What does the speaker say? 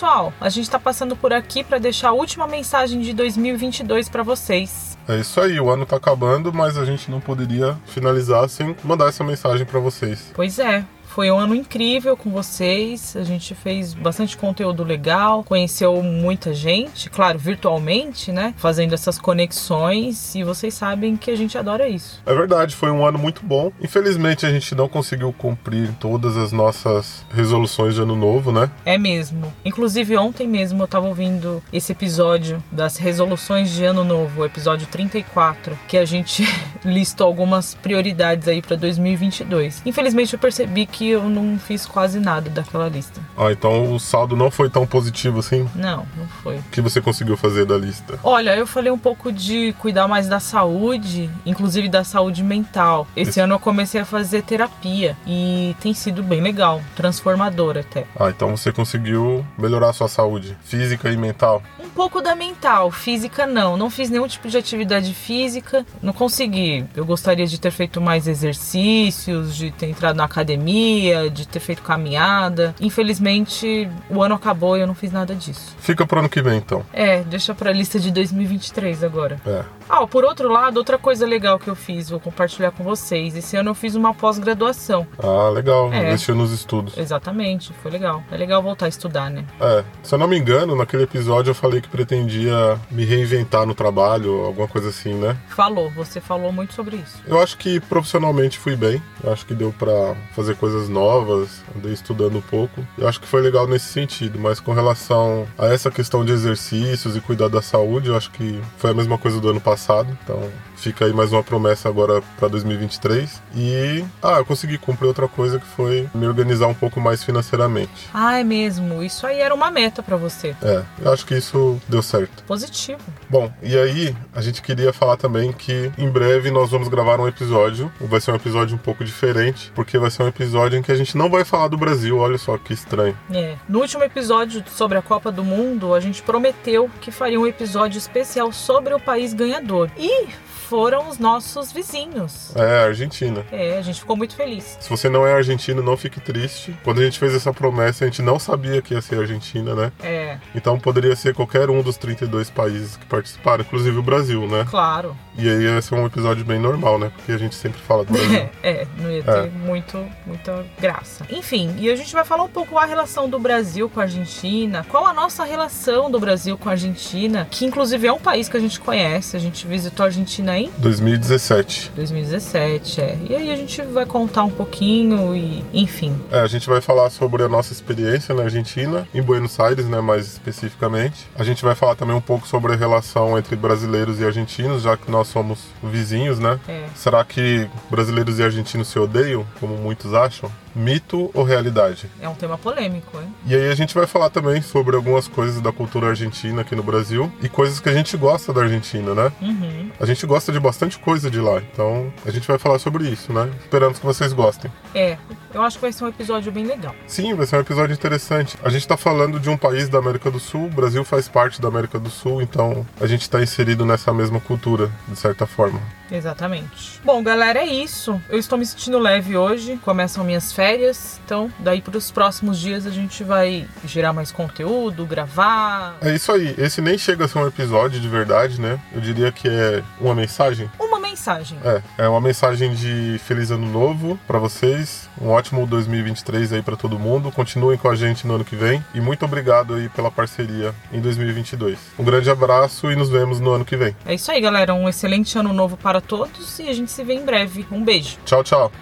pessoal, a gente está passando por aqui para deixar a última mensagem de 2022 para vocês. É isso aí, o ano está acabando, mas a gente não poderia finalizar sem mandar essa mensagem para vocês. Pois é, foi um ano incrível com vocês. A gente fez bastante conteúdo legal, conheceu muita gente, claro, virtualmente, né? Fazendo essas conexões e vocês sabem que a gente adora isso. É verdade, foi um ano muito bom. Infelizmente a gente não conseguiu cumprir todas as nossas resoluções de ano novo, né? É mesmo. Inclusive ontem mesmo eu tava ouvindo esse episódio das resoluções de ano novo, o episódio 34, que a gente listou algumas prioridades aí para 2022. Infelizmente eu percebi que eu não fiz quase nada daquela lista. Ah, então o saldo não foi tão positivo assim? Não, não foi. O que você conseguiu fazer da lista? Olha, eu falei um pouco de cuidar mais da saúde, inclusive da saúde mental. Esse Esse... ano eu comecei a fazer terapia e tem sido bem legal, transformador até. Ah, então você conseguiu melhorar a sua saúde física e mental? Um pouco da mental, física não. Não fiz nenhum tipo de atividade física, não consegui. Eu gostaria de ter feito mais exercícios, de ter entrado na academia academia, de ter feito caminhada. Infelizmente, o ano acabou e eu não fiz nada disso. Fica pro ano que vem, então. É, deixa pra lista de 2023 agora. É. Ah, por outro lado, outra coisa legal que eu fiz, vou compartilhar com vocês. Esse ano eu fiz uma pós-graduação. Ah, legal. É. Investiu nos estudos. Exatamente, foi legal. É legal voltar a estudar, né? É. Se eu não me engano, naquele episódio eu falei que pretendia me reinventar no trabalho, alguma coisa assim, né? Falou, você falou muito sobre isso. Eu acho que profissionalmente fui bem. Eu acho que deu para fazer coisas coisas novas, andei estudando um pouco. Eu acho que foi legal nesse sentido, mas com relação a essa questão de exercícios e cuidar da saúde, eu acho que foi a mesma coisa do ano passado. Então, Fica aí mais uma promessa agora para 2023. E, ah, eu consegui cumprir outra coisa que foi me organizar um pouco mais financeiramente. Ah, é mesmo. Isso aí era uma meta para você. É, eu acho que isso deu certo. Positivo. Bom, e aí a gente queria falar também que em breve nós vamos gravar um episódio. Vai ser um episódio um pouco diferente, porque vai ser um episódio em que a gente não vai falar do Brasil. Olha só que estranho. É. No último episódio sobre a Copa do Mundo, a gente prometeu que faria um episódio especial sobre o país ganhador. E foram os nossos vizinhos. É, Argentina. É, a gente ficou muito feliz. Se você não é argentino, não fique triste. Quando a gente fez essa promessa, a gente não sabia que ia ser Argentina, né? É. Então poderia ser qualquer um dos 32 países que participaram, inclusive o Brasil, né? Claro. E aí ia ser um episódio bem normal, né? Porque a gente sempre fala do Brasil. é, não ia ter é. muito, muita graça. Enfim, e a gente vai falar um pouco a relação do Brasil com a Argentina, qual a nossa relação do Brasil com a Argentina, que inclusive é um país que a gente conhece, a gente visitou a Argentina em 2017. 2017, é. E aí a gente vai contar um pouquinho e, enfim. É, a gente vai falar sobre a nossa experiência na Argentina, em Buenos Aires, né, mais especificamente. A gente vai falar também um pouco sobre a relação entre brasileiros e argentinos, já que nós somos vizinhos, né? É. Será que brasileiros e argentinos se odeiam, como muitos acham? Mito ou realidade? É um tema polêmico, hein? E aí a gente vai falar também sobre algumas coisas da cultura argentina aqui no Brasil e coisas que a gente gosta da Argentina, né? Uhum. A gente gosta de bastante coisa de lá, então a gente vai falar sobre isso, né? Esperamos que vocês gostem. É, eu acho que vai ser um episódio bem legal. Sim, vai ser um episódio interessante. A gente tá falando de um país da América do Sul, o Brasil faz parte da América do Sul, então a gente tá inserido nessa mesma cultura, de certa forma. Exatamente. Bom, galera, é isso. Eu estou me sentindo leve hoje. Começam minhas férias. Então, daí para os próximos dias a gente vai gerar mais conteúdo, gravar. É isso aí. Esse nem chega a ser um episódio de verdade, né? Eu diria que é uma mensagem. Mensagem. É, é uma mensagem de feliz ano novo para vocês, um ótimo 2023 aí para todo mundo. Continuem com a gente no ano que vem e muito obrigado aí pela parceria em 2022. Um grande abraço e nos vemos no ano que vem. É isso aí, galera. Um excelente ano novo para todos e a gente se vê em breve. Um beijo. Tchau, tchau.